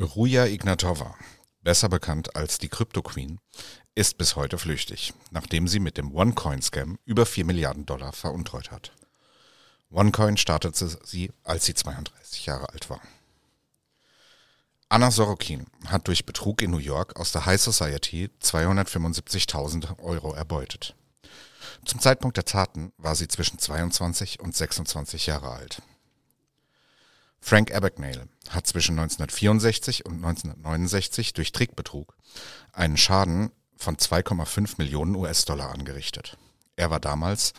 Ruja Ignatova, besser bekannt als die Crypto Queen, ist bis heute flüchtig, nachdem sie mit dem OneCoin-Scam über 4 Milliarden Dollar veruntreut hat. OneCoin startete sie, als sie 32 Jahre alt war. Anna Sorokin hat durch Betrug in New York aus der High Society 275.000 Euro erbeutet. Zum Zeitpunkt der Taten war sie zwischen 22 und 26 Jahre alt. Frank Abagnale hat zwischen 1964 und 1969 durch Trickbetrug einen Schaden von 2,5 Millionen US-Dollar angerichtet. Er war damals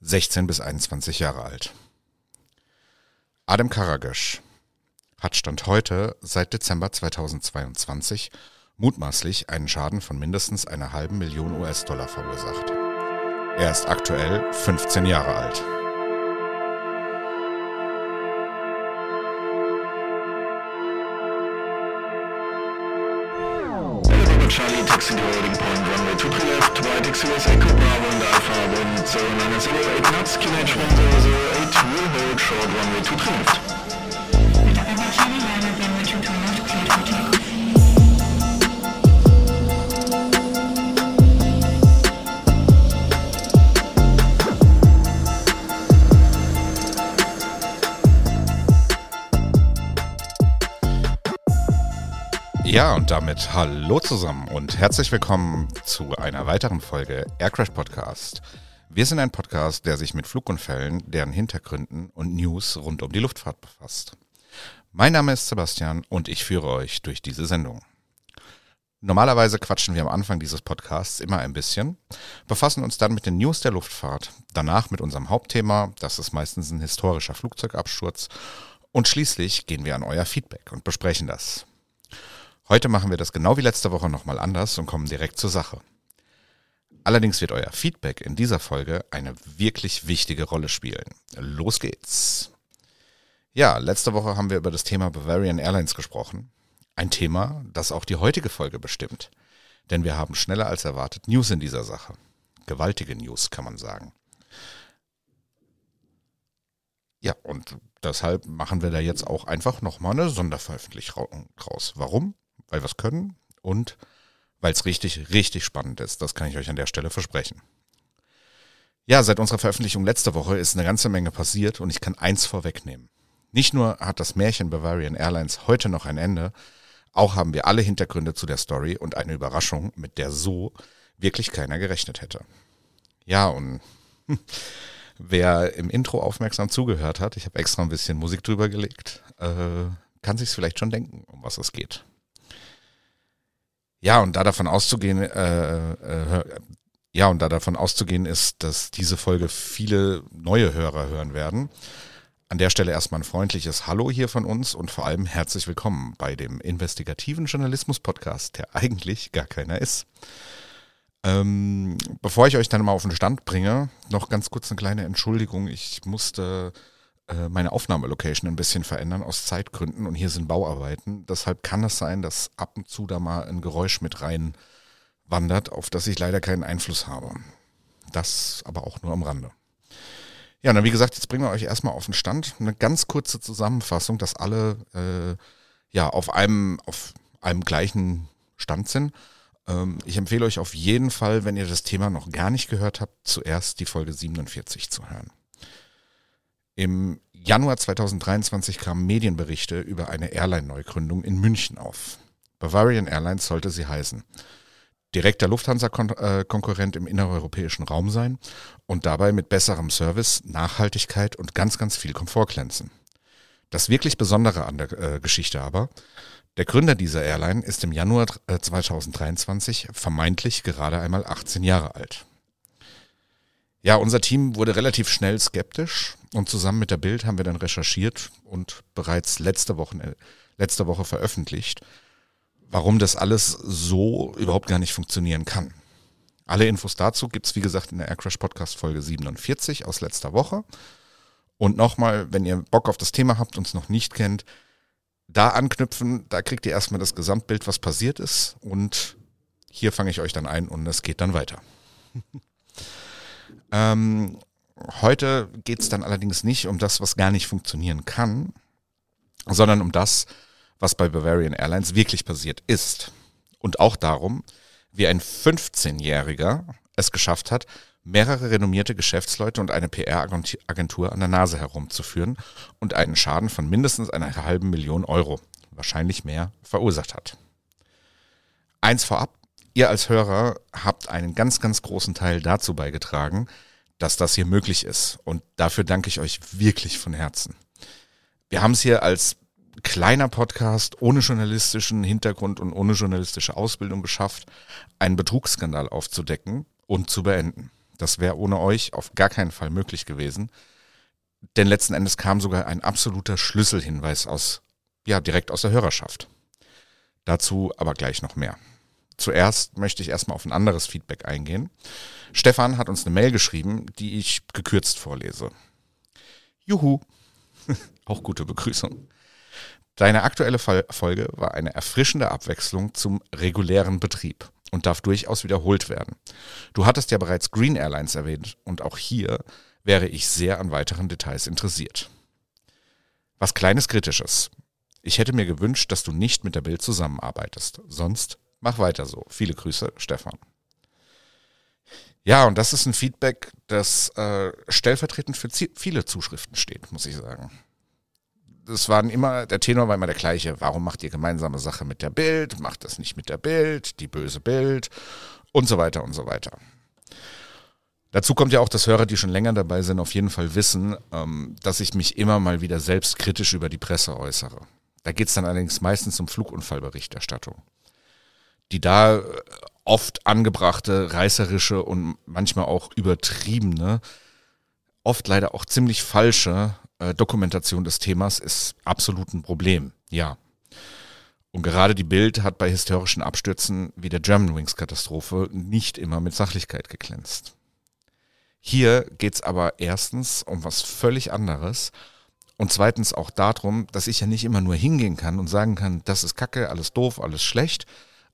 16 bis 21 Jahre alt. Adam Karagesch hat Stand heute seit Dezember 2022 mutmaßlich einen Schaden von mindestens einer halben Million US-Dollar verursacht. Er ist aktuell 15 Jahre alt. Taxi to holding point, runway 23 left, right XUS Echo Bravo and Alpha, wind 0908 knots, QNH 1008, will hold short runway 23 left. Ja, und damit hallo zusammen und herzlich willkommen zu einer weiteren Folge Aircrash Podcast. Wir sind ein Podcast, der sich mit Flugunfällen, deren Hintergründen und News rund um die Luftfahrt befasst. Mein Name ist Sebastian und ich führe euch durch diese Sendung. Normalerweise quatschen wir am Anfang dieses Podcasts immer ein bisschen, befassen uns dann mit den News der Luftfahrt, danach mit unserem Hauptthema, das ist meistens ein historischer Flugzeugabsturz, und schließlich gehen wir an euer Feedback und besprechen das. Heute machen wir das genau wie letzte Woche nochmal anders und kommen direkt zur Sache. Allerdings wird euer Feedback in dieser Folge eine wirklich wichtige Rolle spielen. Los geht's! Ja, letzte Woche haben wir über das Thema Bavarian Airlines gesprochen. Ein Thema, das auch die heutige Folge bestimmt. Denn wir haben schneller als erwartet News in dieser Sache. Gewaltige News, kann man sagen. Ja, und deshalb machen wir da jetzt auch einfach nochmal eine Sonderveröffentlichung draus. Warum? Weil wir es können und weil es richtig, richtig spannend ist. Das kann ich euch an der Stelle versprechen. Ja, seit unserer Veröffentlichung letzte Woche ist eine ganze Menge passiert und ich kann eins vorwegnehmen. Nicht nur hat das Märchen Bavarian Airlines heute noch ein Ende, auch haben wir alle Hintergründe zu der Story und eine Überraschung, mit der so wirklich keiner gerechnet hätte. Ja, und wer im Intro aufmerksam zugehört hat, ich habe extra ein bisschen Musik drüber gelegt, äh, kann sich vielleicht schon denken, um was es geht. Ja, und da davon auszugehen, äh, äh, ja, und da davon auszugehen ist, dass diese Folge viele neue Hörer hören werden. An der Stelle erstmal ein freundliches Hallo hier von uns und vor allem herzlich willkommen bei dem investigativen Journalismus-Podcast, der eigentlich gar keiner ist. Ähm, bevor ich euch dann mal auf den Stand bringe, noch ganz kurz eine kleine Entschuldigung. Ich musste meine Aufnahmelocation ein bisschen verändern aus Zeitgründen und hier sind Bauarbeiten. Deshalb kann es sein, dass ab und zu da mal ein Geräusch mit rein wandert, auf das ich leider keinen Einfluss habe. Das aber auch nur am Rande. Ja, dann wie gesagt, jetzt bringen wir euch erstmal auf den Stand. Eine ganz kurze Zusammenfassung, dass alle äh, ja auf einem, auf einem gleichen Stand sind. Ähm, ich empfehle euch auf jeden Fall, wenn ihr das Thema noch gar nicht gehört habt, zuerst die Folge 47 zu hören. Im Januar 2023 kamen Medienberichte über eine Airline-Neugründung in München auf. Bavarian Airlines sollte sie heißen. Direkter Lufthansa-Konkurrent im innereuropäischen Raum sein und dabei mit besserem Service, Nachhaltigkeit und ganz, ganz viel Komfort glänzen. Das wirklich Besondere an der äh, Geschichte aber, der Gründer dieser Airline ist im Januar äh, 2023 vermeintlich gerade einmal 18 Jahre alt. Ja, unser Team wurde relativ schnell skeptisch und zusammen mit der Bild haben wir dann recherchiert und bereits letzte Woche, letzte Woche veröffentlicht, warum das alles so überhaupt gar nicht funktionieren kann. Alle Infos dazu gibt's wie gesagt in der Aircrash Podcast Folge 47 aus letzter Woche. Und nochmal, wenn ihr Bock auf das Thema habt und es noch nicht kennt, da anknüpfen, da kriegt ihr erstmal das Gesamtbild, was passiert ist. Und hier fange ich euch dann ein und es geht dann weiter. ähm, heute geht es dann allerdings nicht um das, was gar nicht funktionieren kann, sondern um das, was bei Bavarian Airlines wirklich passiert ist. Und auch darum, wie ein 15-Jähriger es geschafft hat, mehrere renommierte Geschäftsleute und eine PR-Agentur an der Nase herumzuführen und einen Schaden von mindestens einer halben Million Euro, wahrscheinlich mehr, verursacht hat. Eins vorab, ihr als Hörer habt einen ganz, ganz großen Teil dazu beigetragen, dass das hier möglich ist. Und dafür danke ich euch wirklich von Herzen. Wir haben es hier als kleiner Podcast ohne journalistischen Hintergrund und ohne journalistische Ausbildung geschafft, einen Betrugsskandal aufzudecken und zu beenden. Das wäre ohne euch auf gar keinen Fall möglich gewesen. Denn letzten Endes kam sogar ein absoluter Schlüsselhinweis aus, ja, direkt aus der Hörerschaft. Dazu aber gleich noch mehr. Zuerst möchte ich erstmal auf ein anderes Feedback eingehen. Stefan hat uns eine Mail geschrieben, die ich gekürzt vorlese. Juhu. Auch gute Begrüßung. Deine aktuelle Folge war eine erfrischende Abwechslung zum regulären Betrieb und darf durchaus wiederholt werden. Du hattest ja bereits Green Airlines erwähnt und auch hier wäre ich sehr an weiteren Details interessiert. Was kleines Kritisches. Ich hätte mir gewünscht, dass du nicht mit der Bild zusammenarbeitest. Sonst mach weiter so. Viele Grüße, Stefan. Ja, und das ist ein Feedback, das äh, stellvertretend für viele Zuschriften steht, muss ich sagen. Das waren immer, der Tenor war immer der gleiche. Warum macht ihr gemeinsame Sache mit der Bild? Macht das nicht mit der Bild? Die böse Bild? Und so weiter und so weiter. Dazu kommt ja auch, dass Hörer, die schon länger dabei sind, auf jeden Fall wissen, ähm, dass ich mich immer mal wieder selbstkritisch über die Presse äußere. Da geht es dann allerdings meistens um Flugunfallberichterstattung die da äh, oft angebrachte, reißerische und manchmal auch übertriebene, oft leider auch ziemlich falsche äh, Dokumentation des Themas ist absolut ein Problem. Ja. Und gerade die Bild hat bei historischen Abstürzen wie der Germanwings-Katastrophe nicht immer mit Sachlichkeit geglänzt. Hier geht's aber erstens um was völlig anderes und zweitens auch darum, dass ich ja nicht immer nur hingehen kann und sagen kann, das ist Kacke, alles doof, alles schlecht,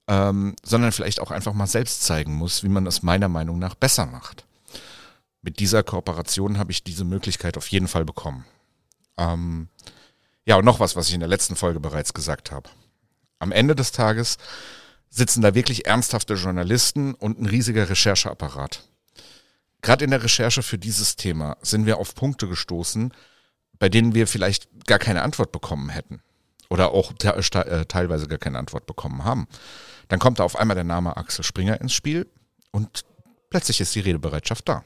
ähm, sondern vielleicht auch einfach mal selbst zeigen muss, wie man das meiner Meinung nach besser macht. Mit dieser Kooperation habe ich diese Möglichkeit auf jeden Fall bekommen. Ähm, ja, und noch was, was ich in der letzten Folge bereits gesagt habe. Am Ende des Tages sitzen da wirklich ernsthafte Journalisten und ein riesiger Rechercheapparat. Gerade in der Recherche für dieses Thema sind wir auf Punkte gestoßen, bei denen wir vielleicht gar keine Antwort bekommen hätten. Oder auch äh, teilweise gar keine Antwort bekommen haben. Dann kommt da auf einmal der Name Axel Springer ins Spiel und plötzlich ist die Redebereitschaft da.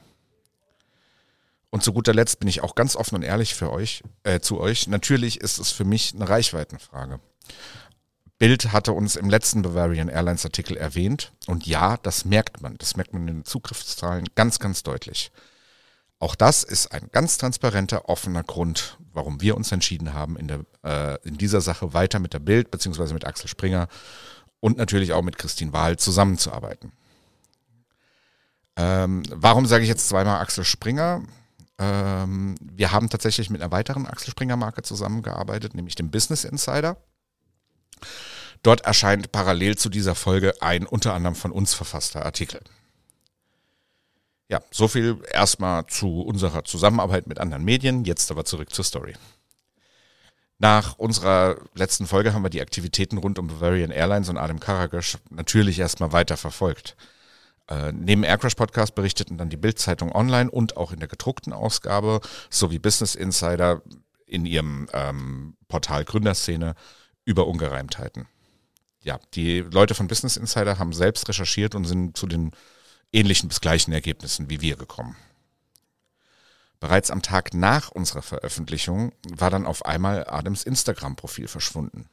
Und zu guter Letzt bin ich auch ganz offen und ehrlich für euch, äh, zu euch. Natürlich ist es für mich eine Reichweitenfrage. Bild hatte uns im letzten Bavarian Airlines Artikel erwähnt und ja, das merkt man. Das merkt man in den Zugriffszahlen ganz, ganz deutlich. Auch das ist ein ganz transparenter, offener Grund, warum wir uns entschieden haben, in, der, äh, in dieser Sache weiter mit der Bild beziehungsweise mit Axel Springer und natürlich auch mit Christine Wahl zusammenzuarbeiten. Ähm, warum sage ich jetzt zweimal Axel Springer? Ähm, wir haben tatsächlich mit einer weiteren Axel Springer Marke zusammengearbeitet, nämlich dem Business Insider. Dort erscheint parallel zu dieser Folge ein unter anderem von uns verfasster Artikel. Ja, so viel erstmal zu unserer Zusammenarbeit mit anderen Medien, jetzt aber zurück zur Story. Nach unserer letzten Folge haben wir die Aktivitäten rund um Bavarian Airlines und Adam Karagosch natürlich erstmal weiter verfolgt. Äh, neben Aircrash Podcast berichteten dann die Bild-Zeitung online und auch in der gedruckten Ausgabe sowie Business Insider in ihrem ähm, Portal Gründerszene über Ungereimtheiten. Ja, die Leute von Business Insider haben selbst recherchiert und sind zu den ähnlichen bis gleichen Ergebnissen wie wir gekommen. Bereits am Tag nach unserer Veröffentlichung war dann auf einmal Adams Instagram-Profil verschwunden.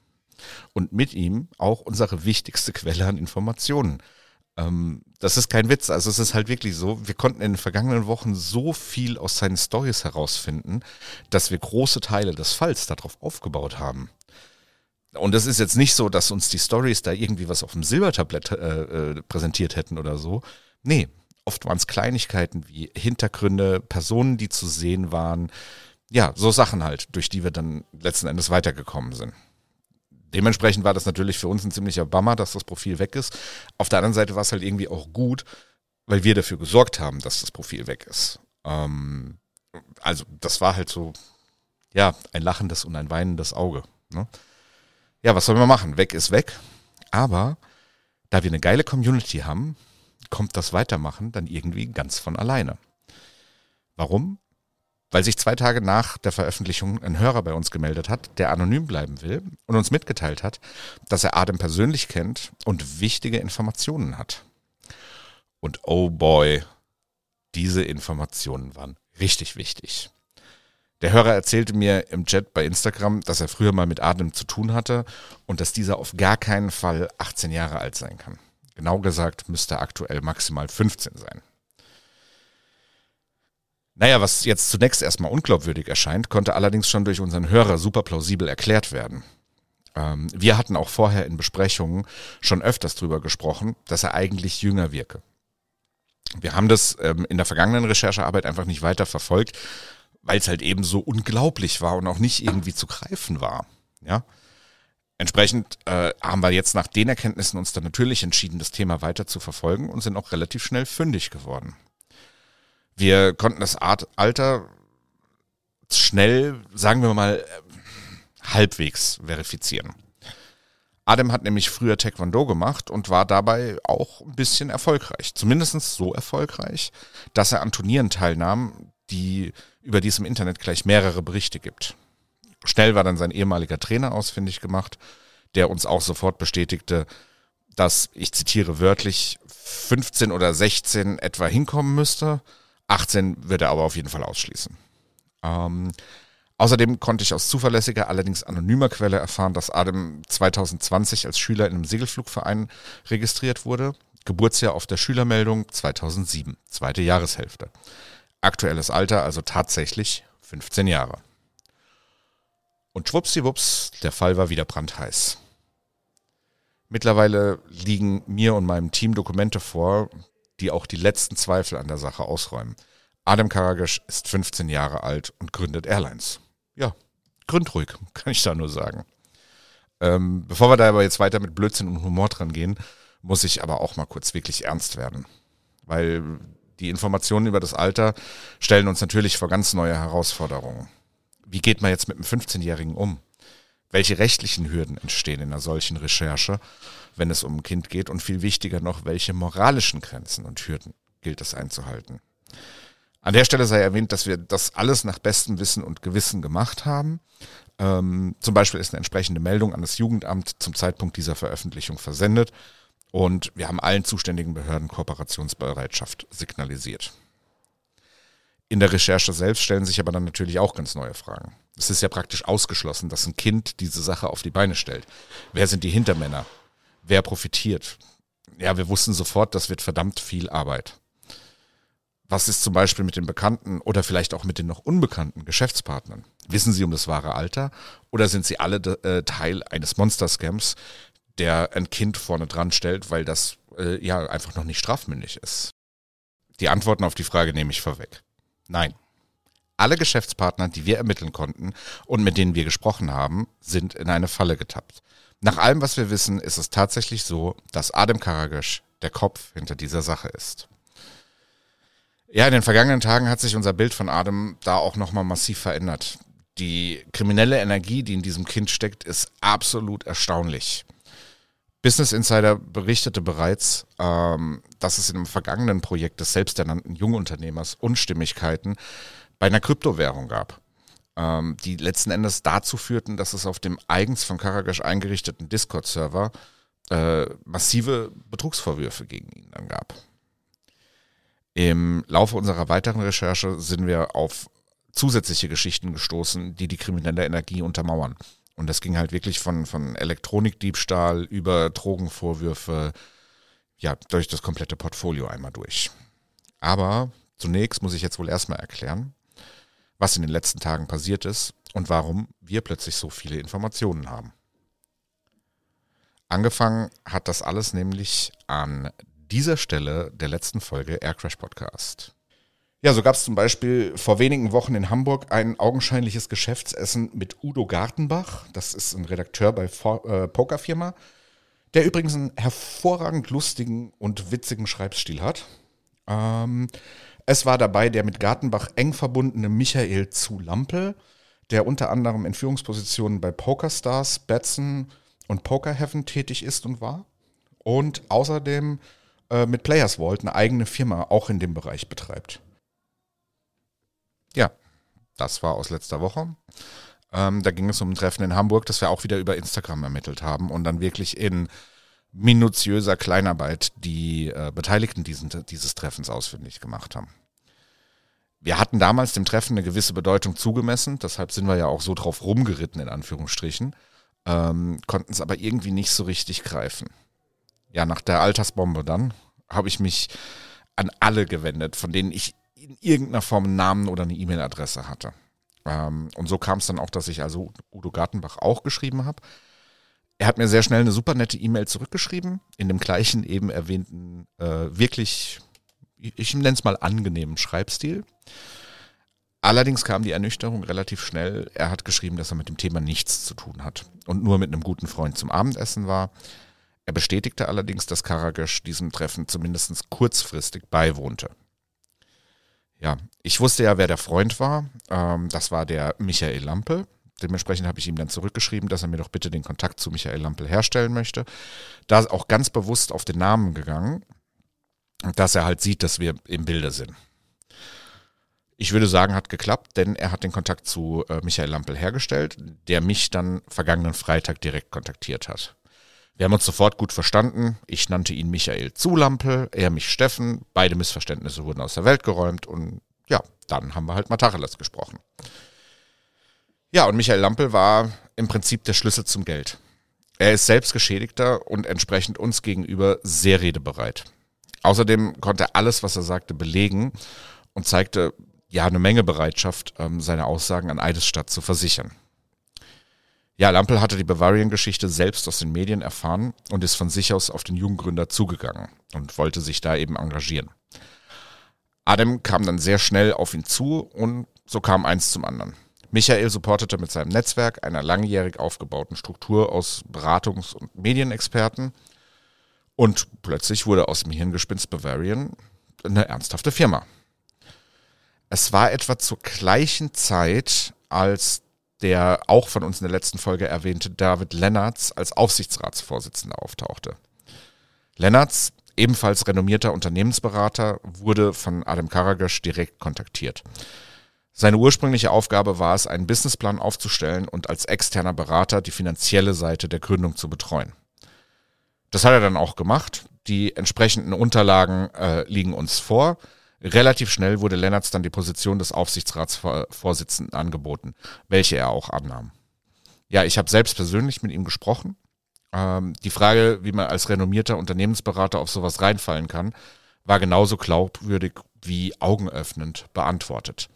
Und mit ihm auch unsere wichtigste Quelle an Informationen. Ähm, das ist kein Witz, also es ist halt wirklich so, wir konnten in den vergangenen Wochen so viel aus seinen Stories herausfinden, dass wir große Teile des Falls darauf aufgebaut haben. Und es ist jetzt nicht so, dass uns die Stories da irgendwie was auf dem Silbertablett äh, äh, präsentiert hätten oder so. Nee, Oft waren es Kleinigkeiten wie Hintergründe, Personen, die zu sehen waren. Ja, so Sachen halt, durch die wir dann letzten Endes weitergekommen sind. Dementsprechend war das natürlich für uns ein ziemlicher Bummer, dass das Profil weg ist. Auf der anderen Seite war es halt irgendwie auch gut, weil wir dafür gesorgt haben, dass das Profil weg ist. Ähm, also das war halt so, ja, ein lachendes und ein weinendes Auge. Ne? Ja, was sollen wir machen? Weg ist weg. Aber da wir eine geile Community haben, kommt das Weitermachen dann irgendwie ganz von alleine. Warum? Weil sich zwei Tage nach der Veröffentlichung ein Hörer bei uns gemeldet hat, der anonym bleiben will und uns mitgeteilt hat, dass er Adam persönlich kennt und wichtige Informationen hat. Und oh boy, diese Informationen waren richtig wichtig. Der Hörer erzählte mir im Chat bei Instagram, dass er früher mal mit Adam zu tun hatte und dass dieser auf gar keinen Fall 18 Jahre alt sein kann. Genau gesagt müsste aktuell maximal 15 sein. Naja, was jetzt zunächst erstmal unglaubwürdig erscheint, konnte allerdings schon durch unseren Hörer super plausibel erklärt werden. Ähm, wir hatten auch vorher in Besprechungen schon öfters drüber gesprochen, dass er eigentlich jünger wirke. Wir haben das ähm, in der vergangenen Recherchearbeit einfach nicht weiter verfolgt, weil es halt eben so unglaublich war und auch nicht irgendwie zu greifen war. Ja. Entsprechend äh, haben wir jetzt nach den Erkenntnissen uns dann natürlich entschieden, das Thema weiter zu verfolgen und sind auch relativ schnell fündig geworden. Wir konnten das Art Alter schnell, sagen wir mal, halbwegs verifizieren. Adam hat nämlich früher Taekwondo gemacht und war dabei auch ein bisschen erfolgreich. Zumindest so erfolgreich, dass er an Turnieren teilnahm, die über die im Internet gleich mehrere Berichte gibt. Schnell war dann sein ehemaliger Trainer ausfindig gemacht, der uns auch sofort bestätigte, dass, ich zitiere wörtlich, 15 oder 16 etwa hinkommen müsste. 18 wird er aber auf jeden Fall ausschließen. Ähm, außerdem konnte ich aus zuverlässiger, allerdings anonymer Quelle erfahren, dass Adam 2020 als Schüler in einem Segelflugverein registriert wurde. Geburtsjahr auf der Schülermeldung 2007, zweite Jahreshälfte. Aktuelles Alter also tatsächlich 15 Jahre. Und schwuppsiwupps, der Fall war wieder brandheiß. Mittlerweile liegen mir und meinem Team Dokumente vor, die auch die letzten Zweifel an der Sache ausräumen. Adam Karagisch ist 15 Jahre alt und gründet Airlines. Ja, gründruhig, kann ich da nur sagen. Ähm, bevor wir da aber jetzt weiter mit Blödsinn und Humor dran gehen, muss ich aber auch mal kurz wirklich ernst werden. Weil die Informationen über das Alter stellen uns natürlich vor ganz neue Herausforderungen. Wie geht man jetzt mit einem 15-Jährigen um? Welche rechtlichen Hürden entstehen in einer solchen Recherche, wenn es um ein Kind geht? Und viel wichtiger noch, welche moralischen Grenzen und Hürden gilt es einzuhalten? An der Stelle sei erwähnt, dass wir das alles nach bestem Wissen und Gewissen gemacht haben. Ähm, zum Beispiel ist eine entsprechende Meldung an das Jugendamt zum Zeitpunkt dieser Veröffentlichung versendet und wir haben allen zuständigen Behörden Kooperationsbereitschaft signalisiert. In der Recherche selbst stellen sich aber dann natürlich auch ganz neue Fragen. Es ist ja praktisch ausgeschlossen, dass ein Kind diese Sache auf die Beine stellt. Wer sind die Hintermänner? Wer profitiert? Ja, wir wussten sofort, das wird verdammt viel Arbeit. Was ist zum Beispiel mit den bekannten oder vielleicht auch mit den noch unbekannten Geschäftspartnern? Wissen sie um das wahre Alter oder sind sie alle äh, Teil eines Monster-Scams, der ein Kind vorne dran stellt, weil das äh, ja einfach noch nicht strafmündig ist? Die Antworten auf die Frage nehme ich vorweg. Nein. Alle Geschäftspartner, die wir ermitteln konnten und mit denen wir gesprochen haben, sind in eine Falle getappt. Nach allem, was wir wissen, ist es tatsächlich so, dass Adem Karagesch der Kopf hinter dieser Sache ist. Ja, in den vergangenen Tagen hat sich unser Bild von Adem da auch nochmal massiv verändert. Die kriminelle Energie, die in diesem Kind steckt, ist absolut erstaunlich. Business Insider berichtete bereits, ähm, dass es in einem vergangenen Projekt des selbsternannten Jungunternehmers Unstimmigkeiten bei einer Kryptowährung gab, ähm, die letzten Endes dazu führten, dass es auf dem eigens von Karagash eingerichteten Discord-Server äh, massive Betrugsvorwürfe gegen ihn dann gab. Im Laufe unserer weiteren Recherche sind wir auf zusätzliche Geschichten gestoßen, die die kriminelle Energie untermauern. Und das ging halt wirklich von, von Elektronikdiebstahl über Drogenvorwürfe, ja, durch das komplette Portfolio einmal durch. Aber zunächst muss ich jetzt wohl erstmal erklären, was in den letzten Tagen passiert ist und warum wir plötzlich so viele Informationen haben. Angefangen hat das alles nämlich an dieser Stelle der letzten Folge Air Crash Podcast. Ja, so gab es zum Beispiel vor wenigen Wochen in Hamburg ein augenscheinliches Geschäftsessen mit Udo Gartenbach. Das ist ein Redakteur bei äh, Pokerfirma, der übrigens einen hervorragend lustigen und witzigen Schreibstil hat. Ähm, es war dabei der mit Gartenbach eng verbundene Michael zu Lampel, der unter anderem in Führungspositionen bei PokerStars, Betson und Poker Heaven tätig ist und war. Und außerdem äh, mit Players Vault eine eigene Firma auch in dem Bereich betreibt. Ja, das war aus letzter Woche. Ähm, da ging es um ein Treffen in Hamburg, das wir auch wieder über Instagram ermittelt haben und dann wirklich in minutiöser Kleinarbeit die äh, Beteiligten diesen, dieses Treffens ausfindig gemacht haben. Wir hatten damals dem Treffen eine gewisse Bedeutung zugemessen, deshalb sind wir ja auch so drauf rumgeritten, in Anführungsstrichen, ähm, konnten es aber irgendwie nicht so richtig greifen. Ja, nach der Altersbombe dann habe ich mich an alle gewendet, von denen ich in irgendeiner Form einen Namen oder eine E-Mail-Adresse hatte. Ähm, und so kam es dann auch, dass ich also Udo Gartenbach auch geschrieben habe. Er hat mir sehr schnell eine super nette E-Mail zurückgeschrieben, in dem gleichen eben erwähnten, äh, wirklich, ich nenne es mal angenehmen Schreibstil. Allerdings kam die Ernüchterung relativ schnell. Er hat geschrieben, dass er mit dem Thema nichts zu tun hat und nur mit einem guten Freund zum Abendessen war. Er bestätigte allerdings, dass Karagösch diesem Treffen zumindest kurzfristig beiwohnte. Ja, ich wusste ja, wer der Freund war. Ähm, das war der Michael Lampel. Dementsprechend habe ich ihm dann zurückgeschrieben, dass er mir doch bitte den Kontakt zu Michael Lampel herstellen möchte. Da ist auch ganz bewusst auf den Namen gegangen, dass er halt sieht, dass wir im Bilde sind. Ich würde sagen, hat geklappt, denn er hat den Kontakt zu äh, Michael Lampel hergestellt, der mich dann vergangenen Freitag direkt kontaktiert hat. Wir haben uns sofort gut verstanden. Ich nannte ihn Michael Zulampel, er mich Steffen. Beide Missverständnisse wurden aus der Welt geräumt und ja, dann haben wir halt mal Tacheles gesprochen. Ja, und Michael Lampel war im Prinzip der Schlüssel zum Geld. Er ist selbst Geschädigter und entsprechend uns gegenüber sehr redebereit. Außerdem konnte er alles, was er sagte, belegen und zeigte ja eine Menge Bereitschaft, ähm, seine Aussagen an Eidesstadt zu versichern. Ja, Lampel hatte die Bavarian-Geschichte selbst aus den Medien erfahren und ist von sich aus auf den Jugendgründer zugegangen und wollte sich da eben engagieren. Adam kam dann sehr schnell auf ihn zu und so kam eins zum anderen. Michael supportete mit seinem Netzwerk einer langjährig aufgebauten Struktur aus Beratungs- und Medienexperten und plötzlich wurde aus dem Hirngespinst Bavarian eine ernsthafte Firma. Es war etwa zur gleichen Zeit, als der auch von uns in der letzten Folge erwähnte David Lennartz als Aufsichtsratsvorsitzender auftauchte. Lennartz, ebenfalls renommierter Unternehmensberater, wurde von Adam Karagösch direkt kontaktiert. Seine ursprüngliche Aufgabe war es, einen Businessplan aufzustellen und als externer Berater die finanzielle Seite der Gründung zu betreuen. Das hat er dann auch gemacht. Die entsprechenden Unterlagen äh, liegen uns vor. Relativ schnell wurde Lennartz dann die Position des Aufsichtsratsvorsitzenden angeboten, welche er auch annahm. Ja, ich habe selbst persönlich mit ihm gesprochen. Ähm, die Frage, wie man als renommierter Unternehmensberater auf sowas reinfallen kann, war genauso glaubwürdig wie augenöffnend beantwortet.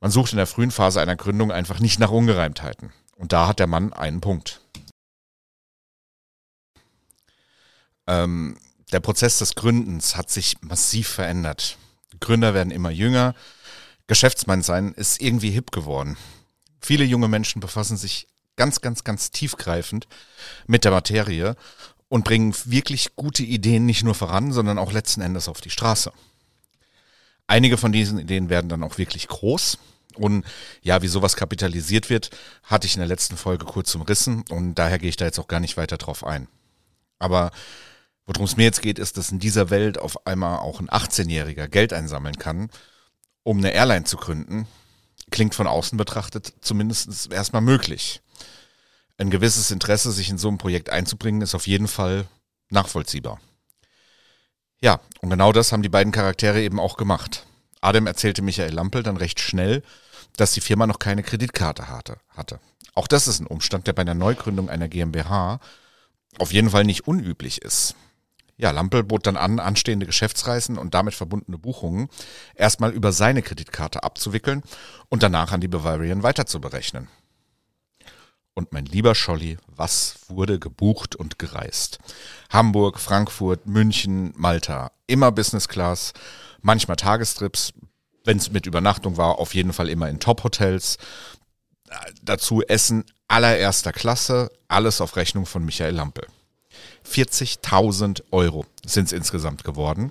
Man sucht in der frühen Phase einer Gründung einfach nicht nach Ungereimtheiten. Und da hat der Mann einen Punkt. Ähm, der Prozess des Gründens hat sich massiv verändert. Gründer werden immer jünger. Geschäftsmann sein ist irgendwie hip geworden. Viele junge Menschen befassen sich ganz, ganz, ganz tiefgreifend mit der Materie und bringen wirklich gute Ideen nicht nur voran, sondern auch letzten Endes auf die Straße. Einige von diesen Ideen werden dann auch wirklich groß. Und ja, wie sowas kapitalisiert wird, hatte ich in der letzten Folge kurz umrissen und daher gehe ich da jetzt auch gar nicht weiter drauf ein. Aber Worum es mir jetzt geht, ist, dass in dieser Welt auf einmal auch ein 18-Jähriger Geld einsammeln kann, um eine Airline zu gründen. Klingt von außen betrachtet zumindest erstmal möglich. Ein gewisses Interesse, sich in so ein Projekt einzubringen, ist auf jeden Fall nachvollziehbar. Ja, und genau das haben die beiden Charaktere eben auch gemacht. Adam erzählte Michael Lampel dann recht schnell, dass die Firma noch keine Kreditkarte hatte. Auch das ist ein Umstand, der bei einer Neugründung einer GmbH auf jeden Fall nicht unüblich ist. Ja, Lampel bot dann an, anstehende Geschäftsreisen und damit verbundene Buchungen erstmal über seine Kreditkarte abzuwickeln und danach an die Bavarian weiterzuberechnen. Und mein lieber Scholli, was wurde gebucht und gereist? Hamburg, Frankfurt, München, Malta. Immer Business Class, manchmal Tagestrips. Wenn es mit Übernachtung war, auf jeden Fall immer in Top-Hotels. Dazu Essen allererster Klasse, alles auf Rechnung von Michael Lampel. 40.000 Euro sind es insgesamt geworden.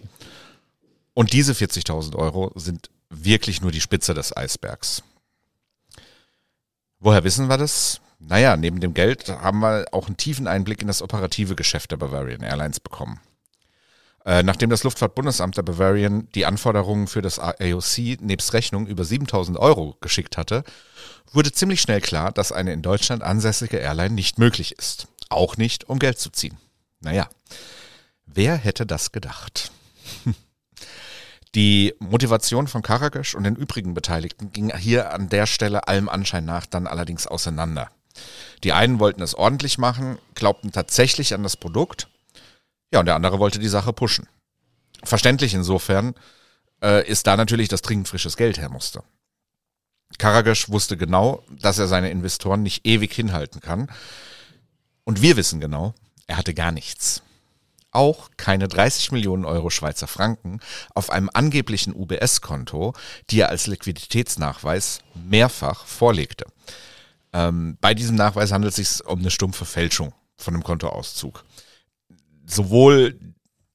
Und diese 40.000 Euro sind wirklich nur die Spitze des Eisbergs. Woher wissen wir das? Naja, neben dem Geld haben wir auch einen tiefen Einblick in das operative Geschäft der Bavarian Airlines bekommen. Äh, nachdem das Luftfahrtbundesamt der Bavarian die Anforderungen für das AOC nebst Rechnung über 7000 Euro geschickt hatte, wurde ziemlich schnell klar, dass eine in Deutschland ansässige Airline nicht möglich ist. Auch nicht, um Geld zu ziehen. Naja, wer hätte das gedacht? Die Motivation von Karagesch und den übrigen Beteiligten ging hier an der Stelle allem Anschein nach dann allerdings auseinander. Die einen wollten es ordentlich machen, glaubten tatsächlich an das Produkt, ja, und der andere wollte die Sache pushen. Verständlich insofern äh, ist da natürlich das dringend frisches Geld her musste. Karagesch wusste genau, dass er seine Investoren nicht ewig hinhalten kann. Und wir wissen genau, er hatte gar nichts auch keine 30 Millionen Euro Schweizer Franken auf einem angeblichen UBS-Konto, die er als Liquiditätsnachweis mehrfach vorlegte. Ähm, bei diesem Nachweis handelt es sich um eine stumpfe Fälschung von einem Kontoauszug. Sowohl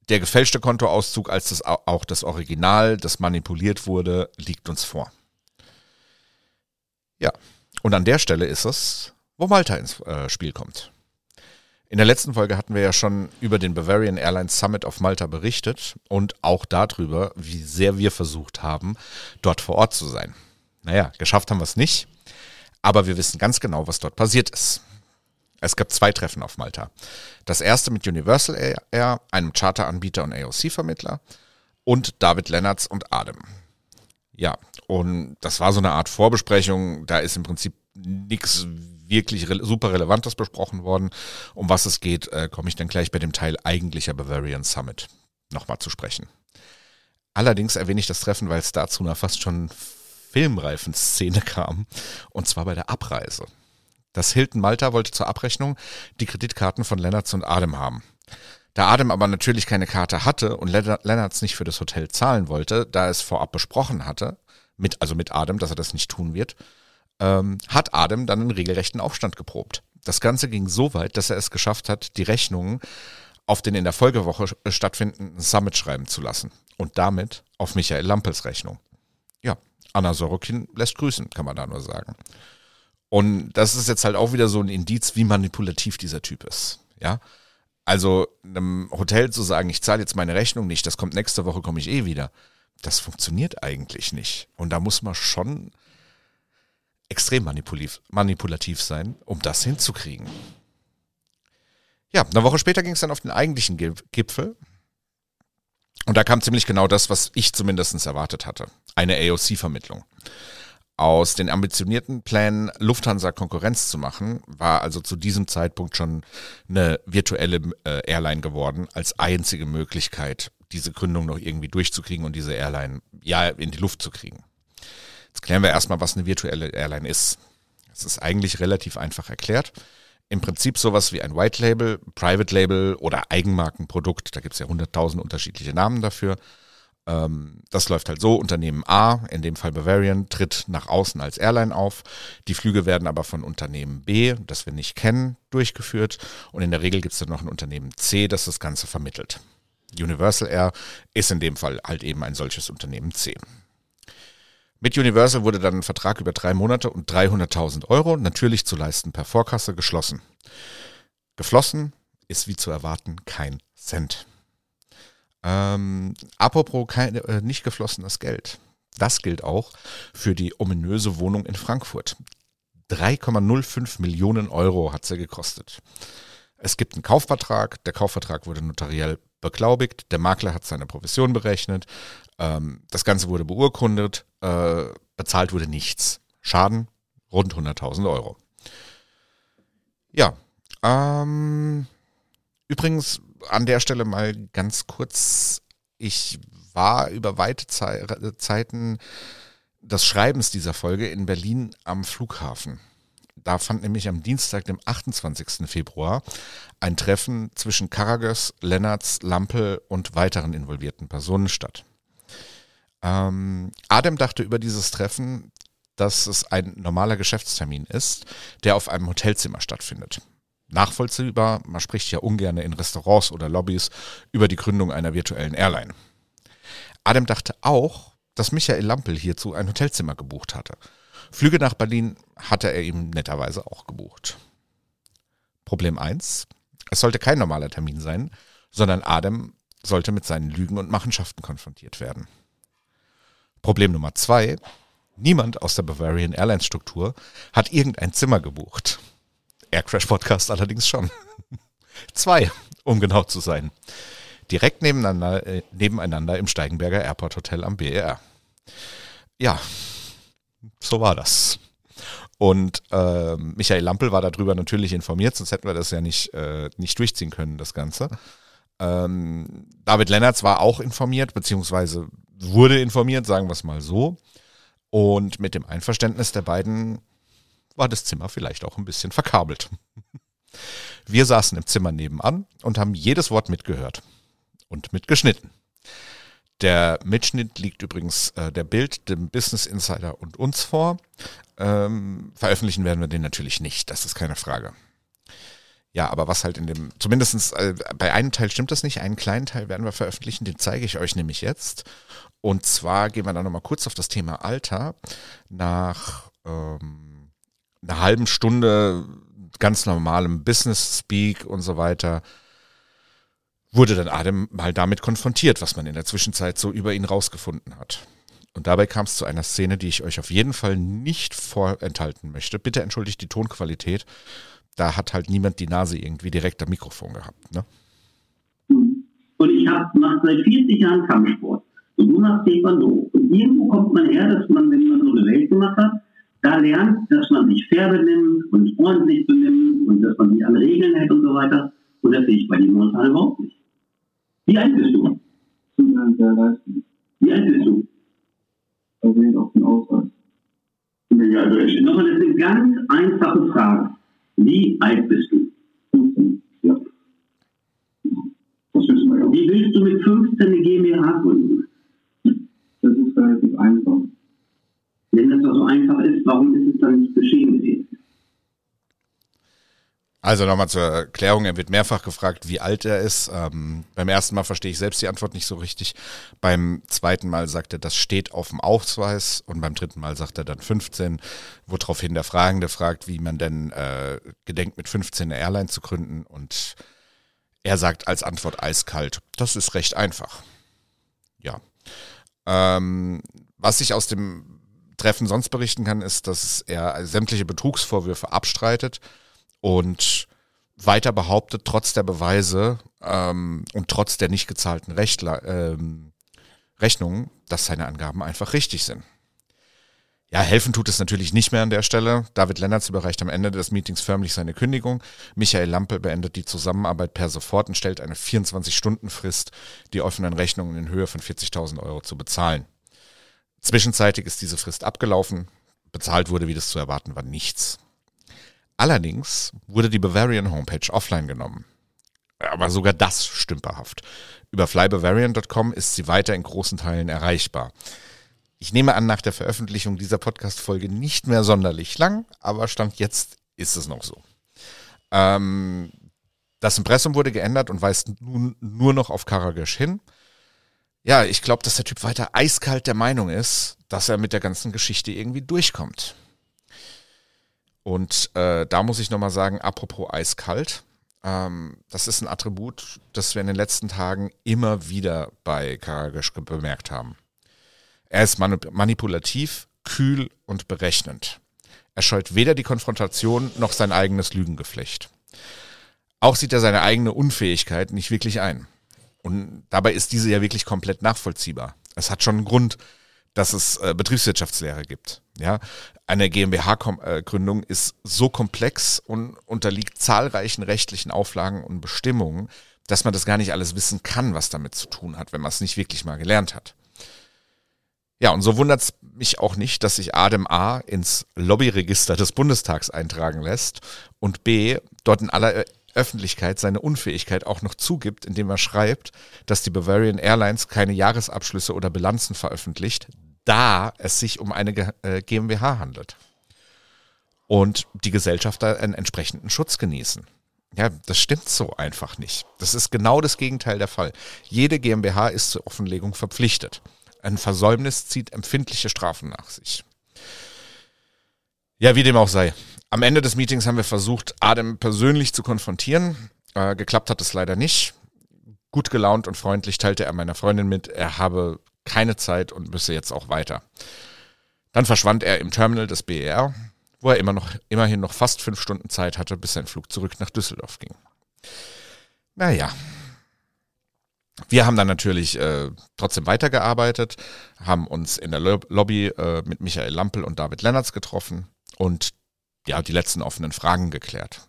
der gefälschte Kontoauszug als das, auch das Original, das manipuliert wurde, liegt uns vor. Ja, und an der Stelle ist es, wo Malta ins äh, Spiel kommt. In der letzten Folge hatten wir ja schon über den Bavarian Airlines Summit auf Malta berichtet und auch darüber, wie sehr wir versucht haben, dort vor Ort zu sein. Naja, geschafft haben wir es nicht, aber wir wissen ganz genau, was dort passiert ist. Es gab zwei Treffen auf Malta. Das erste mit Universal Air, einem Charteranbieter und AOC-Vermittler, und David Lennartz und Adem. Ja, und das war so eine Art Vorbesprechung. Da ist im Prinzip nichts wirklich re super Relevantes besprochen worden. Um was es geht, äh, komme ich dann gleich bei dem Teil eigentlicher Bavarian Summit nochmal zu sprechen. Allerdings erwähne ich das Treffen, weil es dazu einer fast schon filmreifen Szene kam, und zwar bei der Abreise. Das Hilton Malta wollte zur Abrechnung die Kreditkarten von Lennartz und Adem haben. Da Adem aber natürlich keine Karte hatte und Lennartz nicht für das Hotel zahlen wollte, da es vorab besprochen hatte, mit, also mit Adem, dass er das nicht tun wird, ähm, hat Adem dann einen regelrechten Aufstand geprobt. Das Ganze ging so weit, dass er es geschafft hat, die Rechnungen auf den in der Folgewoche stattfindenden Summit schreiben zu lassen. Und damit auf Michael Lampels Rechnung. Ja, Anna Sorokin lässt grüßen, kann man da nur sagen. Und das ist jetzt halt auch wieder so ein Indiz, wie manipulativ dieser Typ ist. Ja, also einem Hotel zu sagen, ich zahle jetzt meine Rechnung nicht, das kommt nächste Woche, komme ich eh wieder. Das funktioniert eigentlich nicht. Und da muss man schon extrem manipulativ, manipulativ sein, um das hinzukriegen. Ja, eine Woche später ging es dann auf den eigentlichen Gipfel. Und da kam ziemlich genau das, was ich zumindest erwartet hatte. Eine AOC-Vermittlung. Aus den ambitionierten Plänen, Lufthansa Konkurrenz zu machen, war also zu diesem Zeitpunkt schon eine virtuelle äh, Airline geworden, als einzige Möglichkeit, diese Gründung noch irgendwie durchzukriegen und diese Airline ja in die Luft zu kriegen. Jetzt klären wir erstmal, was eine virtuelle Airline ist. Es ist eigentlich relativ einfach erklärt. Im Prinzip sowas wie ein White Label, Private Label oder Eigenmarkenprodukt. Da gibt es ja hunderttausend unterschiedliche Namen dafür. Ähm, das läuft halt so, Unternehmen A, in dem Fall Bavarian, tritt nach außen als Airline auf. Die Flüge werden aber von Unternehmen B, das wir nicht kennen, durchgeführt. Und in der Regel gibt es dann noch ein Unternehmen C, das das Ganze vermittelt. Universal Air ist in dem Fall halt eben ein solches Unternehmen C. Mit Universal wurde dann ein Vertrag über drei Monate und 300.000 Euro, natürlich zu leisten per Vorkasse, geschlossen. Geflossen ist wie zu erwarten kein Cent. Ähm, apropos kein, äh, nicht geflossenes Geld. Das gilt auch für die ominöse Wohnung in Frankfurt. 3,05 Millionen Euro hat sie gekostet. Es gibt einen Kaufvertrag, der Kaufvertrag wurde notariell beglaubigt, der Makler hat seine Provision berechnet, ähm, das Ganze wurde beurkundet, äh, bezahlt wurde nichts. Schaden rund 100.000 Euro. Ja, ähm, übrigens an der Stelle mal ganz kurz, ich war über weite Ze Zeiten des Schreibens dieser Folge in Berlin am Flughafen. Da fand nämlich am Dienstag, dem 28. Februar, ein Treffen zwischen Karagös, Lennartz, Lampel und weiteren involvierten Personen statt. Ähm, Adem dachte über dieses Treffen, dass es ein normaler Geschäftstermin ist, der auf einem Hotelzimmer stattfindet. Nachvollziehbar, man spricht ja ungern in Restaurants oder Lobbys über die Gründung einer virtuellen Airline. Adem dachte auch, dass Michael Lampel hierzu ein Hotelzimmer gebucht hatte. Flüge nach Berlin hatte er ihm netterweise auch gebucht. Problem 1. Es sollte kein normaler Termin sein, sondern Adam sollte mit seinen Lügen und Machenschaften konfrontiert werden. Problem Nummer 2. Niemand aus der Bavarian Airlines Struktur hat irgendein Zimmer gebucht. Aircrash Podcast allerdings schon. Zwei, um genau zu sein. Direkt nebeneinander, äh, nebeneinander im Steigenberger Airport Hotel am BER. Ja, so war das. Und äh, Michael Lampel war darüber natürlich informiert, sonst hätten wir das ja nicht, äh, nicht durchziehen können, das Ganze. Ähm, David Lennertz war auch informiert, beziehungsweise wurde informiert, sagen wir es mal so. Und mit dem Einverständnis der beiden war das Zimmer vielleicht auch ein bisschen verkabelt. Wir saßen im Zimmer nebenan und haben jedes Wort mitgehört und mitgeschnitten. Der Mitschnitt liegt übrigens äh, der Bild, dem Business Insider und uns vor. Ähm, veröffentlichen werden wir den natürlich nicht, das ist keine Frage. Ja, aber was halt in dem, zumindestens äh, bei einem Teil stimmt das nicht, einen kleinen Teil werden wir veröffentlichen, den zeige ich euch nämlich jetzt. Und zwar gehen wir dann nochmal kurz auf das Thema Alter. Nach ähm, einer halben Stunde ganz normalem Business Speak und so weiter wurde dann Adam mal damit konfrontiert, was man in der Zwischenzeit so über ihn rausgefunden hat. Und dabei kam es zu einer Szene, die ich euch auf jeden Fall nicht vorenthalten möchte. Bitte entschuldigt die Tonqualität. Da hat halt niemand die Nase irgendwie direkt am Mikrofon gehabt. Ne? Und ich habe nach seit 40 Jahren Kampfsport. Und du machst Taekwondo. Und irgendwo kommt man her, dass man, wenn man so eine Welt gemacht hat, da lernt, dass man sich fair benimmt und ordentlich benimmt und dass man sich an Regeln hält und so weiter. Und das sehe ich bei dir momentan überhaupt nicht. Wie alt bist du? Wie alt bist du? Basierend auf den Ausweis. Ja, also ich, nochmal eine ganz einfache Frage. Wie alt bist du? 15. Ja. Das wissen wir ja. Wie willst du mit 15 eine GmbH gründen? Das ist relativ einfach. Wenn das so einfach ist, warum ist es dann nicht geschehen gewesen? Also nochmal zur Erklärung, er wird mehrfach gefragt, wie alt er ist. Ähm, beim ersten Mal verstehe ich selbst die Antwort nicht so richtig. Beim zweiten Mal sagt er, das steht auf dem Ausweis und beim dritten Mal sagt er dann 15, woraufhin der Fragende fragt, wie man denn äh, gedenkt, mit 15 eine Airline zu gründen und er sagt als Antwort eiskalt, das ist recht einfach. Ja. Ähm, was ich aus dem Treffen sonst berichten kann, ist, dass er sämtliche Betrugsvorwürfe abstreitet und weiter behauptet, trotz der Beweise ähm, und trotz der nicht gezahlten Rechtler, ähm, Rechnungen, dass seine Angaben einfach richtig sind. Ja, helfen tut es natürlich nicht mehr an der Stelle. David Lennertz überreicht am Ende des Meetings förmlich seine Kündigung. Michael Lampe beendet die Zusammenarbeit per sofort und stellt eine 24-Stunden-Frist, die offenen Rechnungen in Höhe von 40.000 Euro zu bezahlen. Zwischenzeitig ist diese Frist abgelaufen. Bezahlt wurde, wie das zu erwarten war, nichts. Allerdings wurde die Bavarian Homepage offline genommen. Aber sogar das stümperhaft. Über flybavarian.com ist sie weiter in großen Teilen erreichbar. Ich nehme an, nach der Veröffentlichung dieser Podcast-Folge nicht mehr sonderlich lang, aber Stand jetzt ist es noch so. Ähm, das Impressum wurde geändert und weist nun nur noch auf Karagesch hin. Ja, ich glaube, dass der Typ weiter eiskalt der Meinung ist, dass er mit der ganzen Geschichte irgendwie durchkommt. Und äh, da muss ich nochmal sagen, apropos eiskalt, ähm, das ist ein Attribut, das wir in den letzten Tagen immer wieder bei Karagisch bemerkt haben. Er ist manipulativ, kühl und berechnend. Er scheut weder die Konfrontation noch sein eigenes Lügengeflecht. Auch sieht er seine eigene Unfähigkeit nicht wirklich ein. Und dabei ist diese ja wirklich komplett nachvollziehbar. Es hat schon einen Grund, dass es äh, Betriebswirtschaftslehre gibt. Ja, eine GmbH-Gründung ist so komplex und unterliegt zahlreichen rechtlichen Auflagen und Bestimmungen, dass man das gar nicht alles wissen kann, was damit zu tun hat, wenn man es nicht wirklich mal gelernt hat. Ja, und so wundert es mich auch nicht, dass sich Adem A ins Lobbyregister des Bundestags eintragen lässt und B dort in aller Öffentlichkeit seine Unfähigkeit auch noch zugibt, indem er schreibt, dass die Bavarian Airlines keine Jahresabschlüsse oder Bilanzen veröffentlicht, da es sich um eine äh, GmbH handelt. Und die Gesellschafter einen entsprechenden Schutz genießen. Ja, das stimmt so einfach nicht. Das ist genau das Gegenteil der Fall. Jede GmbH ist zur Offenlegung verpflichtet. Ein Versäumnis zieht empfindliche Strafen nach sich. Ja, wie dem auch sei. Am Ende des Meetings haben wir versucht, Adem persönlich zu konfrontieren. Äh, geklappt hat es leider nicht. Gut gelaunt und freundlich teilte er meiner Freundin mit, er habe keine Zeit und müsse jetzt auch weiter. Dann verschwand er im Terminal des BER, wo er immer noch, immerhin noch fast fünf Stunden Zeit hatte, bis sein Flug zurück nach Düsseldorf ging. Naja. Wir haben dann natürlich äh, trotzdem weitergearbeitet, haben uns in der Lo- Lobby äh, mit Michael Lampel und David Lennertz getroffen und ja, die letzten offenen Fragen geklärt.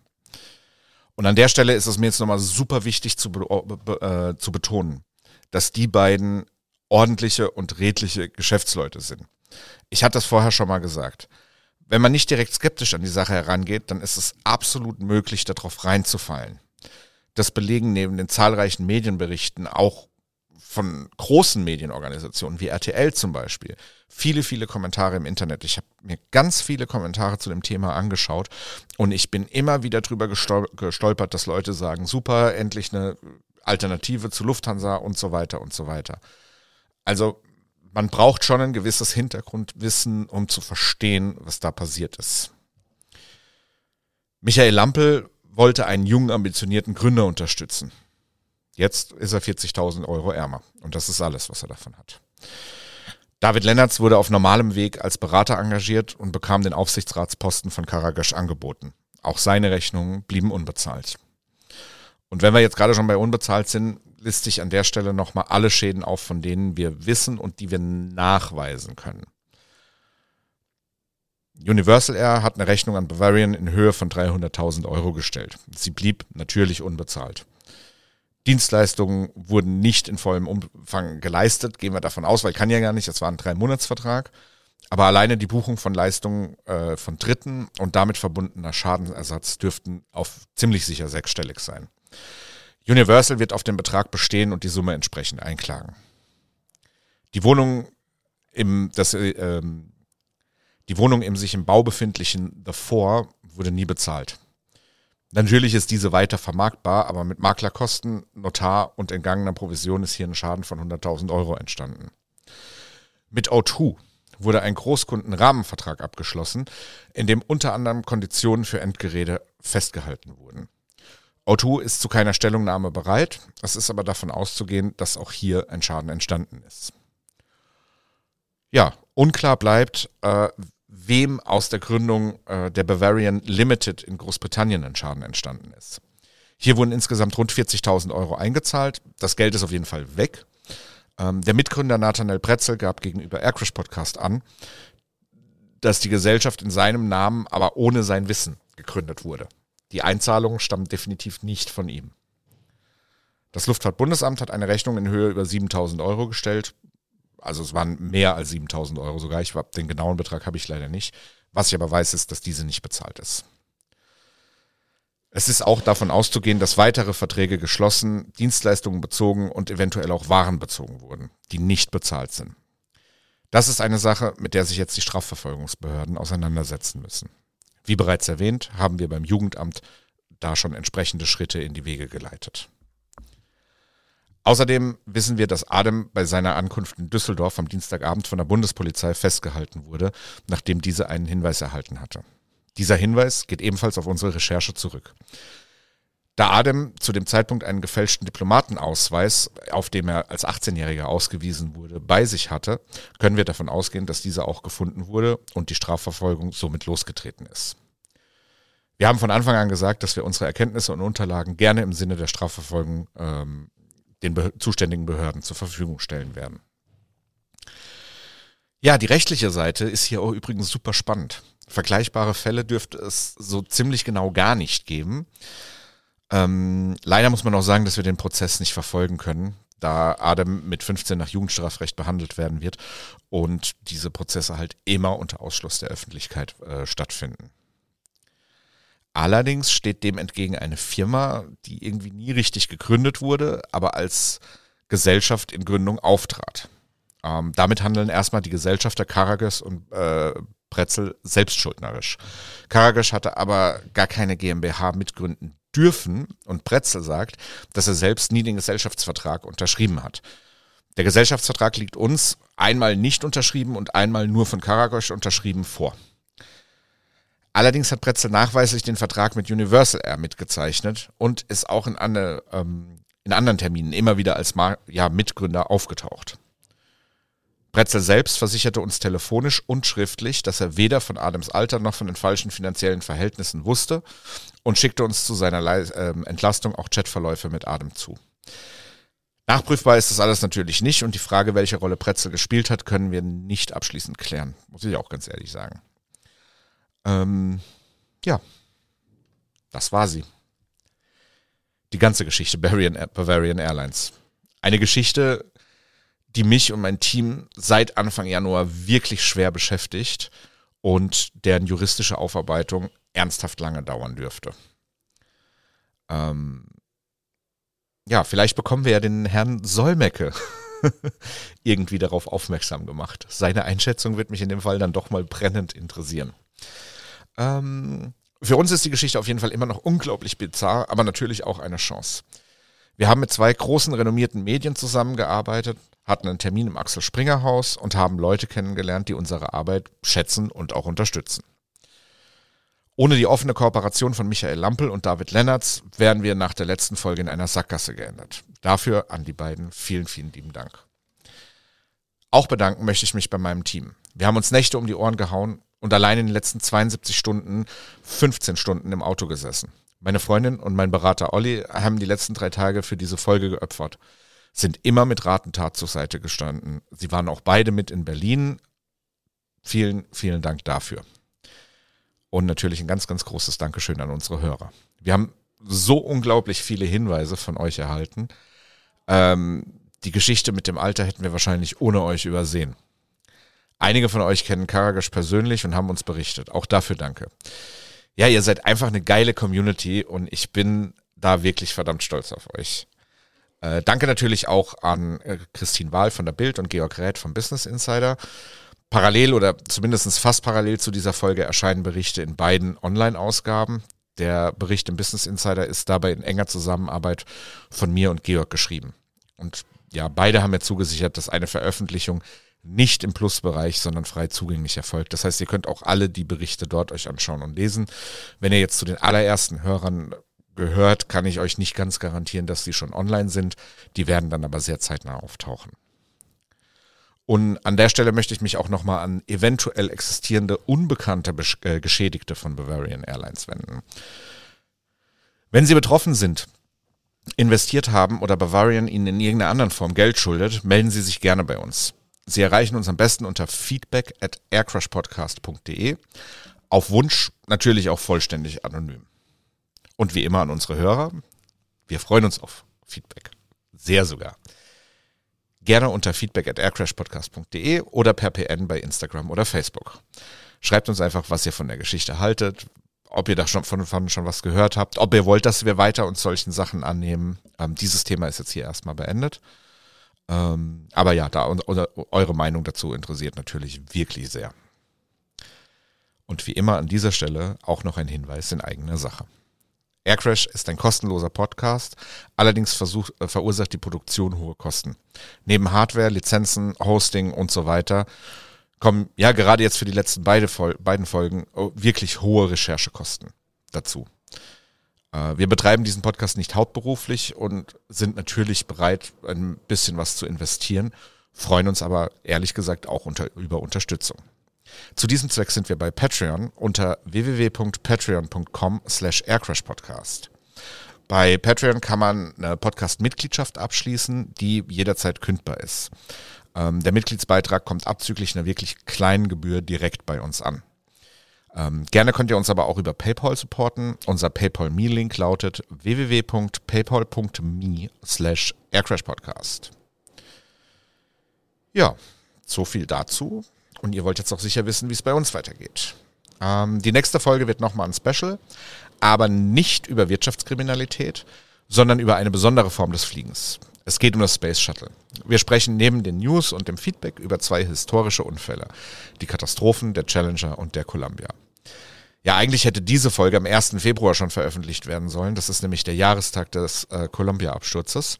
Und an der Stelle ist es mir jetzt nochmal super wichtig zu, äh, zu betonen, dass die beiden ordentliche und redliche Geschäftsleute sind. Ich hatte das vorher schon mal gesagt. Wenn man nicht direkt skeptisch an die Sache herangeht, dann ist es absolut möglich, darauf reinzufallen. Das belegen neben den zahlreichen Medienberichten auch von großen Medienorganisationen wie RTL zum Beispiel. Viele, viele Kommentare im Internet. Ich habe mir ganz viele Kommentare zu dem Thema angeschaut und ich bin immer wieder drüber gestol gestolpert, dass Leute sagen, super, endlich eine Alternative zu Lufthansa und so weiter und so weiter. Also man braucht schon ein gewisses Hintergrundwissen, um zu verstehen, was da passiert ist. Michael Lampel wollte einen jungen, ambitionierten Gründer unterstützen. Jetzt ist er 40.000 Euro ärmer. Und das ist alles, was er davon hat. David Lennertz wurde auf normalem Weg als Berater engagiert und bekam den Aufsichtsratsposten von Karagasch angeboten. Auch seine Rechnungen blieben unbezahlt. Und wenn wir jetzt gerade schon bei unbezahlt sind, liste ich an der Stelle nochmal alle Schäden auf, von denen wir wissen und die wir nachweisen können. Universal Air hat eine Rechnung an Bavarian in Höhe von 300.000 Euro gestellt. Sie blieb natürlich unbezahlt. Dienstleistungen wurden nicht in vollem Umfang geleistet, gehen wir davon aus, weil kann ja gar nicht, das war ein Drei-Monats-Vertrag. Aber alleine die Buchung von Leistungen äh, von Dritten und damit verbundener Schadenersatz dürften auf ziemlich sicher sechsstellig sein. Universal wird auf den Betrag bestehen und die Summe entsprechend einklagen. Die Wohnung im, das, äh, ähm, die Wohnung im sich im Bau befindlichen The Four wurde nie bezahlt. Natürlich ist diese weiter vermarktbar, aber mit Maklerkosten, Notar und entgangener Provision ist hier ein Schaden von 100.000 Euro entstanden. Mit O2 wurde ein Großkundenrahmenvertrag abgeschlossen, in dem unter anderem Konditionen für Endgeräte festgehalten wurden. O2 ist zu keiner Stellungnahme bereit, es ist aber davon auszugehen, dass auch hier ein Schaden entstanden ist. Ja, unklar bleibt, äh, wem aus der Gründung äh, der Bavarian Limited in Großbritannien ein Schaden entstanden ist. Hier wurden insgesamt rund 40.000 Euro eingezahlt. Das Geld ist auf jeden Fall weg. Ähm, der Mitgründer Nathanael Pretzel gab gegenüber Aircrash Podcast an, dass die Gesellschaft in seinem Namen, aber ohne sein Wissen gegründet wurde. Die Einzahlungen stammen definitiv nicht von ihm. Das Luftfahrtbundesamt hat eine Rechnung in Höhe über 7000 Euro gestellt. Also es waren mehr als 7000 Euro sogar. Ich den genauen Betrag habe ich leider nicht. Was ich aber weiß, ist, dass diese nicht bezahlt ist. Es ist auch davon auszugehen, dass weitere Verträge geschlossen, Dienstleistungen bezogen und eventuell auch Waren bezogen wurden, die nicht bezahlt sind. Das ist eine Sache, mit der sich jetzt die Strafverfolgungsbehörden auseinandersetzen müssen. Wie bereits erwähnt, haben wir beim Jugendamt da schon entsprechende Schritte in die Wege geleitet. Außerdem wissen wir, dass Adem bei seiner Ankunft in Düsseldorf am Dienstagabend von der Bundespolizei festgehalten wurde, nachdem diese einen Hinweis erhalten hatte. Dieser Hinweis geht ebenfalls auf unsere Recherche zurück. Da Adem zu dem Zeitpunkt einen gefälschten Diplomatenausweis, auf dem er als 18-Jähriger ausgewiesen wurde, bei sich hatte, können wir davon ausgehen, dass dieser auch gefunden wurde und die Strafverfolgung somit losgetreten ist. Wir haben von Anfang an gesagt, dass wir unsere Erkenntnisse und Unterlagen gerne im Sinne der Strafverfolgung ähm, den be zuständigen Behörden zur Verfügung stellen werden. Ja, die rechtliche Seite ist hier auch übrigens super spannend. Vergleichbare Fälle dürfte es so ziemlich genau gar nicht geben. Ähm, leider muss man auch sagen, dass wir den Prozess nicht verfolgen können, da Adam mit 15 nach Jugendstrafrecht behandelt werden wird und diese Prozesse halt immer unter Ausschluss der Öffentlichkeit äh, stattfinden. Allerdings steht dem entgegen eine Firma, die irgendwie nie richtig gegründet wurde, aber als Gesellschaft in Gründung auftrat. Ähm, damit handeln erstmal die Gesellschafter Karagas und äh, Pretzel selbstschuldnerisch. Karagas hatte aber gar keine GmbH mitgründen dürfen und Pretzel sagt, dass er selbst nie den Gesellschaftsvertrag unterschrieben hat. Der Gesellschaftsvertrag liegt uns einmal nicht unterschrieben und einmal nur von Karagosch unterschrieben vor. Allerdings hat Pretzel nachweislich den Vertrag mit Universal Air mitgezeichnet und ist auch in, ande, ähm, in anderen Terminen immer wieder als Mar ja, Mitgründer aufgetaucht. Pretzel selbst versicherte uns telefonisch und schriftlich, dass er weder von Adams Alter noch von den falschen finanziellen Verhältnissen wusste und schickte uns zu seiner Le äh, Entlastung auch Chatverläufe mit Adam zu. Nachprüfbar ist das alles natürlich nicht und die Frage, welche Rolle Pretzel gespielt hat, können wir nicht abschließend klären, muss ich auch ganz ehrlich sagen. Ähm, ja, das war sie. Die ganze Geschichte Bavarian, Bavarian Airlines. Eine Geschichte, die mich und mein Team seit Anfang Januar wirklich schwer beschäftigt und deren juristische Aufarbeitung ernsthaft lange dauern dürfte. Ähm, ja, vielleicht bekommen wir ja den Herrn Solmecke irgendwie darauf aufmerksam gemacht. Seine Einschätzung wird mich in dem Fall dann doch mal brennend interessieren. Ähm, für uns ist die Geschichte auf jeden Fall immer noch unglaublich bizarr, aber natürlich auch eine Chance. Wir haben mit zwei großen renommierten Medien zusammengearbeitet, hatten einen Termin im Axel Springer Haus und haben Leute kennengelernt, die unsere Arbeit schätzen und auch unterstützen. Ohne die offene Kooperation von Michael Lampel und David Lennertz wären wir nach der letzten Folge in einer Sackgasse geändert. Dafür an die beiden vielen, vielen lieben Dank. Auch bedanken möchte ich mich bei meinem Team. Wir haben uns Nächte um die Ohren gehauen und allein in den letzten 72 Stunden 15 Stunden im Auto gesessen. Meine Freundin und mein Berater Olli haben die letzten drei Tage für diese Folge geopfert, sind immer mit Ratentat zur Seite gestanden. Sie waren auch beide mit in Berlin. Vielen, vielen Dank dafür. Und natürlich ein ganz, ganz großes Dankeschön an unsere Hörer. Wir haben so unglaublich viele Hinweise von euch erhalten. Ähm, die Geschichte mit dem Alter hätten wir wahrscheinlich ohne euch übersehen. Einige von euch kennen Karagisch persönlich und haben uns berichtet. Auch dafür danke. Ja, ihr seid einfach eine geile Community und ich bin da wirklich verdammt stolz auf euch. Äh, danke natürlich auch an äh, Christine Wahl von der Bild und Georg Räth vom Business Insider. Parallel oder zumindest fast parallel zu dieser Folge erscheinen Berichte in beiden Online-Ausgaben. Der Bericht im Business Insider ist dabei in enger Zusammenarbeit von mir und Georg geschrieben. Und ja, beide haben mir zugesichert, dass eine Veröffentlichung nicht im Plusbereich, sondern frei zugänglich erfolgt. Das heißt, ihr könnt auch alle die Berichte dort euch anschauen und lesen. Wenn ihr jetzt zu den allerersten Hörern gehört, kann ich euch nicht ganz garantieren, dass sie schon online sind. Die werden dann aber sehr zeitnah auftauchen. Und an der Stelle möchte ich mich auch nochmal an eventuell existierende unbekannte äh, Geschädigte von Bavarian Airlines wenden. Wenn Sie betroffen sind, investiert haben oder Bavarian Ihnen in irgendeiner anderen Form Geld schuldet, melden Sie sich gerne bei uns. Sie erreichen uns am besten unter feedback at aircrashpodcast.de. Auf Wunsch natürlich auch vollständig anonym. Und wie immer an unsere Hörer, wir freuen uns auf Feedback. Sehr sogar. Gerne unter feedback at aircrashpodcast.de oder per PN bei Instagram oder Facebook. Schreibt uns einfach, was ihr von der Geschichte haltet, ob ihr da schon von, von schon was gehört habt, ob ihr wollt, dass wir weiter uns solchen Sachen annehmen. Ähm, dieses Thema ist jetzt hier erstmal beendet. Ähm, aber ja, da oder, eure Meinung dazu interessiert natürlich wirklich sehr. Und wie immer an dieser Stelle auch noch ein Hinweis in eigener Sache. Aircrash ist ein kostenloser Podcast, allerdings versucht, äh, verursacht die Produktion hohe Kosten. Neben Hardware, Lizenzen, Hosting und so weiter kommen ja gerade jetzt für die letzten beide, beiden Folgen oh, wirklich hohe Recherchekosten dazu. Äh, wir betreiben diesen Podcast nicht hauptberuflich und sind natürlich bereit, ein bisschen was zu investieren, freuen uns aber ehrlich gesagt auch unter, über Unterstützung. Zu diesem Zweck sind wir bei Patreon unter www.patreon.com slash aircrashpodcast. Bei Patreon kann man eine Podcast-Mitgliedschaft abschließen, die jederzeit kündbar ist. Ähm, der Mitgliedsbeitrag kommt abzüglich einer wirklich kleinen Gebühr direkt bei uns an. Ähm, gerne könnt ihr uns aber auch über PayPal supporten. Unser PayPal-Me-Link lautet www.paypal.me slash aircrashpodcast. Ja, so viel dazu. Und ihr wollt jetzt auch sicher wissen, wie es bei uns weitergeht. Ähm, die nächste Folge wird nochmal ein Special, aber nicht über Wirtschaftskriminalität, sondern über eine besondere Form des Fliegens. Es geht um das Space Shuttle. Wir sprechen neben den News und dem Feedback über zwei historische Unfälle. Die Katastrophen der Challenger und der Columbia. Ja, eigentlich hätte diese Folge am 1. Februar schon veröffentlicht werden sollen. Das ist nämlich der Jahrestag des äh, Columbia-Absturzes.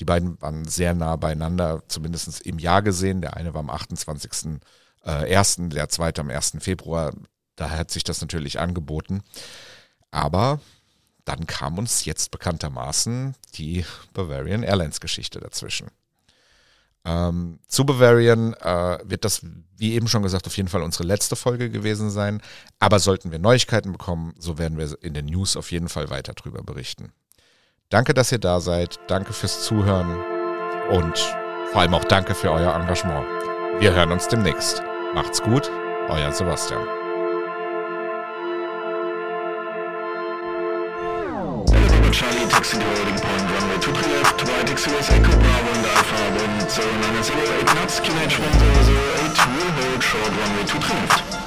Die beiden waren sehr nah beieinander, zumindest im Jahr gesehen. Der eine war am 28 äh, der zweite am 1. Februar. daher hat sich das natürlich angeboten. Aber dann kam uns jetzt bekanntermaßen die Bavarian Airlines Geschichte dazwischen. Ähm, zu Bavarian äh, wird das, wie eben schon gesagt, auf jeden Fall unsere letzte Folge gewesen sein. Aber sollten wir Neuigkeiten bekommen, so werden wir in den News auf jeden Fall weiter drüber berichten. Danke, dass ihr da seid. Danke fürs Zuhören. Und vor allem auch danke für euer Engagement. Wir hören uns demnächst. Macht's gut, euer Sebastian. Charlie, taxi to holding point, runway 23 left, right XUS Echo Bravo and Alpha, wind 090 knots, QNH 1008, will hold short runway 23 left.